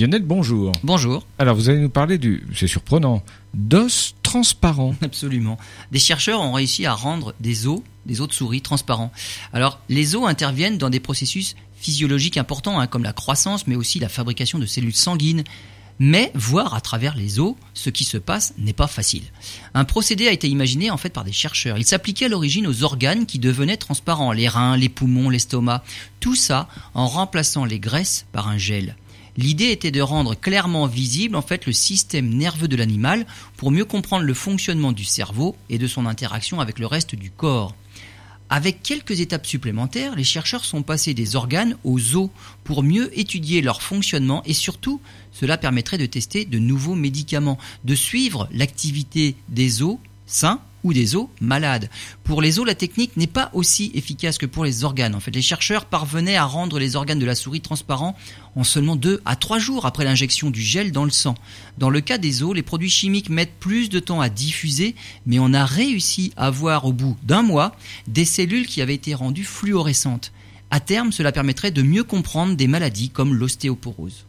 Lionel, bonjour. Bonjour. Alors, vous allez nous parler du, c'est surprenant, d'os transparents. Absolument. Des chercheurs ont réussi à rendre des os, des os de souris transparents. Alors, les os interviennent dans des processus physiologiques importants, hein, comme la croissance, mais aussi la fabrication de cellules sanguines. Mais voir à travers les os ce qui se passe n'est pas facile. Un procédé a été imaginé en fait par des chercheurs. Il s'appliquait à l'origine aux organes qui devenaient transparents, les reins, les poumons, l'estomac. Tout ça en remplaçant les graisses par un gel. L'idée était de rendre clairement visible en fait le système nerveux de l'animal pour mieux comprendre le fonctionnement du cerveau et de son interaction avec le reste du corps. Avec quelques étapes supplémentaires, les chercheurs sont passés des organes aux os pour mieux étudier leur fonctionnement et surtout, cela permettrait de tester de nouveaux médicaments, de suivre l'activité des os sains ou des os malades. Pour les os, la technique n'est pas aussi efficace que pour les organes. En fait, les chercheurs parvenaient à rendre les organes de la souris transparents en seulement 2 à 3 jours après l'injection du gel dans le sang. Dans le cas des os, les produits chimiques mettent plus de temps à diffuser, mais on a réussi à voir au bout d'un mois des cellules qui avaient été rendues fluorescentes. À terme, cela permettrait de mieux comprendre des maladies comme l'ostéoporose.